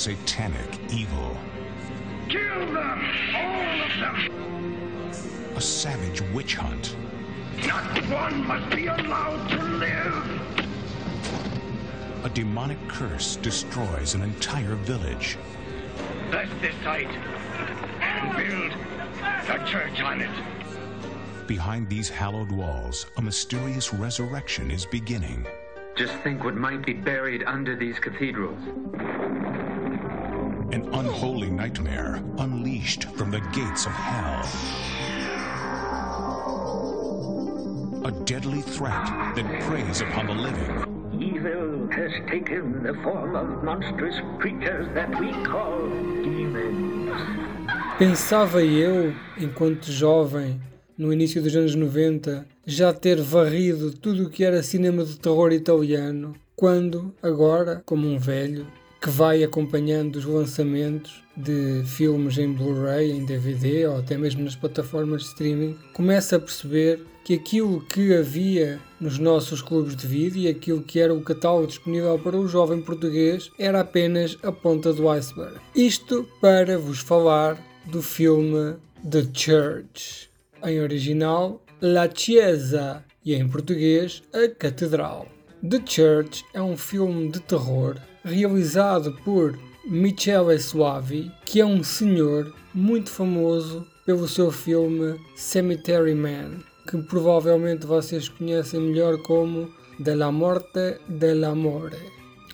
satanic evil. Kill them! All of them! A savage witch hunt. Not one must be allowed to live! A demonic curse destroys an entire village. Bless this site and build a church on it. Behind these hallowed walls, a mysterious resurrection is beginning. Just think what might be buried under these cathedrals. An unholy nightmare unleashed from the gates of hell. A deadly threat that preys upon the living. Evil has taken the form of monstrous creatures that we call demons. Pensava eu, enquanto jovem, no início dos anos 90, já ter varrido tudo o que era cinema de terror italiano, quando, agora, como um velho, que vai acompanhando os lançamentos de filmes em Blu-ray, em DVD ou até mesmo nas plataformas de streaming, começa a perceber que aquilo que havia nos nossos clubes de vídeo e aquilo que era o catálogo disponível para o jovem português era apenas a ponta do iceberg. Isto para vos falar do filme The Church, em original La Chiesa e em português A Catedral. The Church é um filme de terror realizado por Michele Suavi, que é um senhor muito famoso pelo seu filme Cemetery Man, que provavelmente vocês conhecem melhor como De la Morte dell'Amore,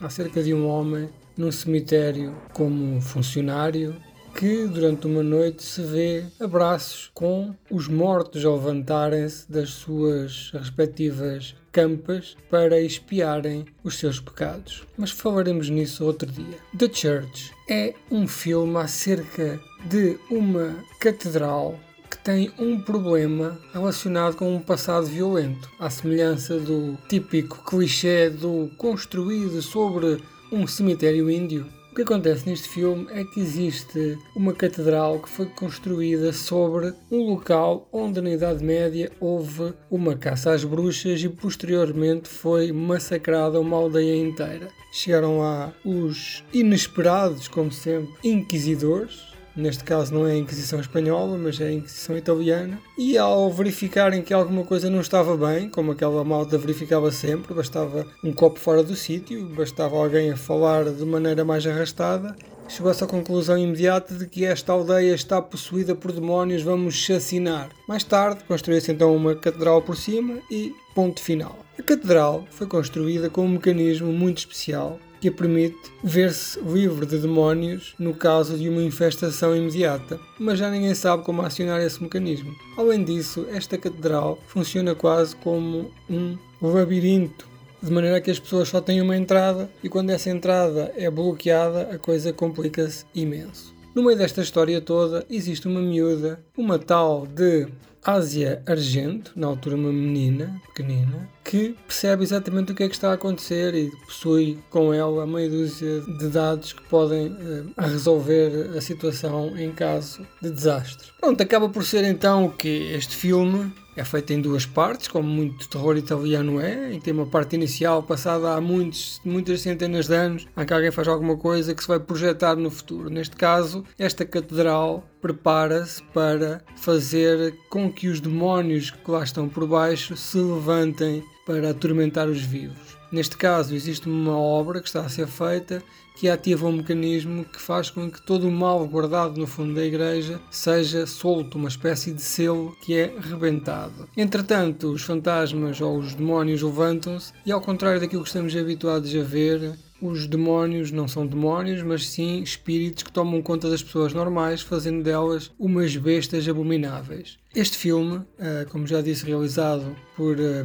acerca de um homem num cemitério como funcionário que durante uma noite se vê abraços com os mortos a levantarem-se das suas respectivas campas para expiarem os seus pecados. Mas falaremos nisso outro dia. The Church é um filme acerca de uma catedral que tem um problema relacionado com um passado violento, à semelhança do típico clichê do construído sobre um cemitério índio o que acontece neste filme é que existe uma catedral que foi construída sobre um local onde na Idade Média houve uma caça às bruxas e posteriormente foi massacrada uma aldeia inteira. Chegaram lá os inesperados, como sempre, inquisidores, neste caso não é a Inquisição Espanhola, mas é a Inquisição Italiana, e ao verificarem que alguma coisa não estava bem, como aquela malta verificava sempre, bastava um copo fora do sítio, bastava alguém a falar de maneira mais arrastada, chegou-se à conclusão imediata de que esta aldeia está possuída por demónios, vamos chacinar. Mais tarde, construiu-se então uma catedral por cima e ponto final. A catedral foi construída com um mecanismo muito especial que a permite ver-se livre de demónios no caso de uma infestação imediata, mas já ninguém sabe como acionar esse mecanismo. Além disso, esta catedral funciona quase como um labirinto, de maneira que as pessoas só têm uma entrada e quando essa entrada é bloqueada, a coisa complica-se imenso. No meio desta história toda existe uma miúda, uma tal de Ásia Argento, na altura uma menina pequenina, que percebe exatamente o que é que está a acontecer e possui com ela meia dúzia de dados que podem uh, resolver a situação em caso de desastre. Pronto, acaba por ser então o que este filme é feito em duas partes, como muito terror italiano é, que tem uma parte inicial passada há muitos, muitas centenas de anos, em que alguém faz alguma coisa que se vai projetar no futuro. Neste caso, esta catedral prepara-se para fazer com que os demónios que lá estão por baixo se levantem para atormentar os vivos. Neste caso, existe uma obra que está a ser feita que ativa um mecanismo que faz com que todo o mal guardado no fundo da igreja seja solto, uma espécie de selo que é rebentado. Entretanto, os fantasmas ou os demónios levantam-se e, ao contrário daquilo que estamos habituados a ver, os demónios não são demónios, mas sim espíritos que tomam conta das pessoas normais, fazendo delas umas bestas abomináveis. Este filme, eh, como já disse, realizado por eh,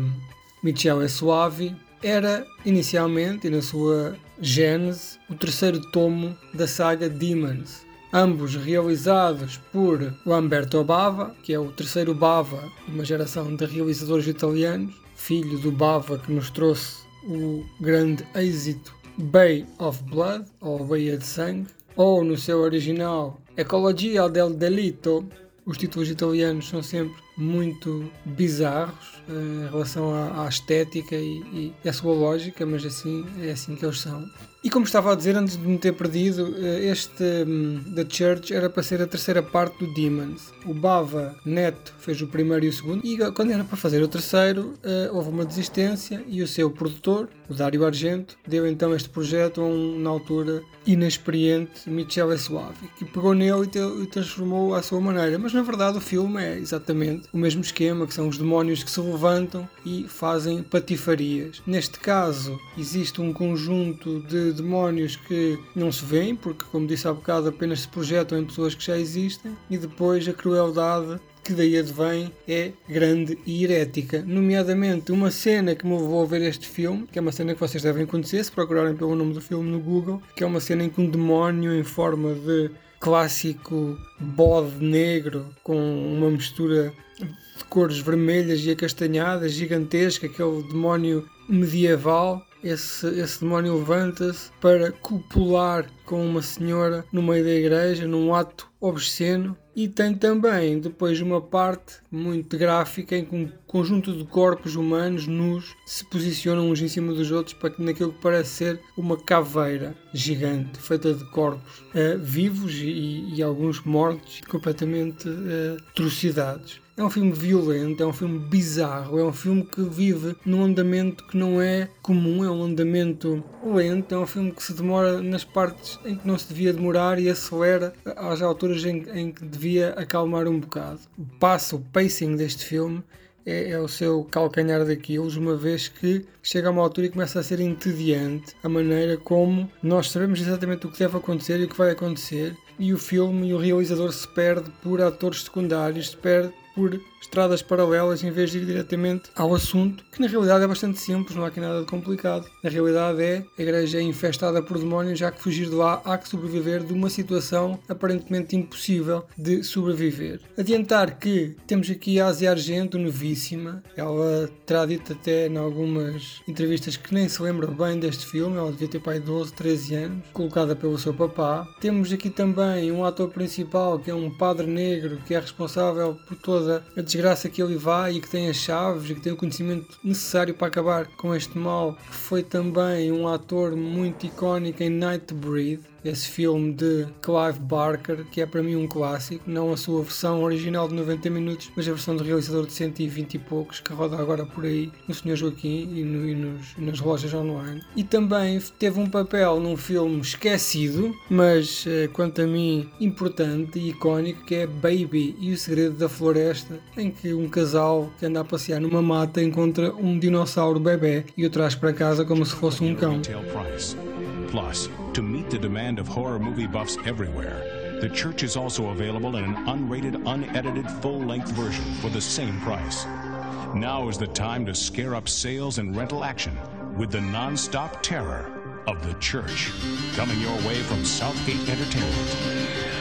Michele Suave, era inicialmente, e na sua gênese, o terceiro tomo da saga Demons, ambos realizados por Lamberto Bava, que é o terceiro Bava de uma geração de realizadores italianos, filho do Bava que nos trouxe o grande êxito Bay of Blood, ou Baía de Sangue, ou no seu original Ecologia del Delito. Os títulos italianos são sempre muito bizarros uh, em relação à, à estética e, e, à sua lógica, mas assim é assim que eles são. E como estava a dizer, antes de me ter perdido, eh, este um, The Church era para ser a terceira parte do Demons. O Bava Neto fez o primeiro e o segundo, e quando era para fazer o terceiro, uh, houve uma desistência e o seu produtor, o Dário Argento, deu então este projeto a um, na altura, inexperiente Michele Suave, que pegou nele e, e transformou à sua maneira. Mas na verdade o filme é exatamente o mesmo esquema, que são os demónios que se levantam e fazem patifarias. Neste caso, existe um conjunto de demónios que não se veem, porque, como disse há bocado, apenas se projetam em pessoas que já existem, e depois a crueldade que daí advém é grande e herética. Nomeadamente, uma cena que me levou a ver este filme, que é uma cena que vocês devem conhecer se procurarem pelo nome do filme no Google, que é uma cena em que um demónio em forma de clássico bode negro com uma mistura de cores vermelhas e acastanhadas, gigantesca, aquele demónio medieval esse, esse demónio levanta-se para copular com uma senhora no meio da igreja, num ato obsceno. E tem também depois uma parte muito gráfica em que um conjunto de corpos humanos nus se posicionam uns em cima dos outros para que naquilo que parece ser uma caveira gigante feita de corpos uh, vivos e, e, alguns mortos completamente uh, trucidados. É um filme violento, é um filme bizarro, é um filme que vive num andamento que não é comum, é um andamento lento, é um filme que se demora nas partes em que não se devia demorar e acelera às alturas em, em que devia acalmar um bocado. O passo, o pacing deste filme é, é, o seu calcanhar daqueles, uma vez que chega a uma altura e começa a ser entediante a maneira como nós sabemos exatamente o que deve acontecer e o que vai acontecer, e o filme e o realizador se perde por atores secundários, se perde por estradas paralelas em vez de ir diretamente ao assunto, que na realidade é bastante simples, não há aqui nada de complicado. Na realidade é a igreja é infestada por demónios, já que fugir de lá há que sobreviver de uma situação aparentemente impossível de sobreviver. Adiantar que temos aqui a Asia Argento, novíssima, ela terá dito até em algumas entrevistas que nem se lembra bem deste filme, ela devia ter pai 12, 13 anos, colocada pelo seu papá. Temos aqui também um ator principal que é um padre negro que é responsável por toda a desgraça que ele vai e que tem as chaves e que tem o conhecimento necessário para acabar com este mal, que foi também um ator muito icónico em Nightbreed, esse filme de Clive Barker, que é para mim um clássico, não a sua versão original de 90 minutos, mas a versão do realizador de 120 e poucos, que roda agora por aí no Sr. Joaquim e, no, e nos, nas lojas online. E também teve um papel num filme esquecido, mas eh, quanto a mim importante e icónico, que é Baby e o Segredo da Floresta, em que um casal que anda a passear numa mata encontra um dinossauro bebê e o traz para casa como se fosse um cão. Plus, to meet the demand of horror movie buffs everywhere, The Church is also available in an unrated, unedited, full length version for the same price. Now is the time to scare up sales and rental action with the non stop terror of The Church. Coming your way from Southgate Entertainment.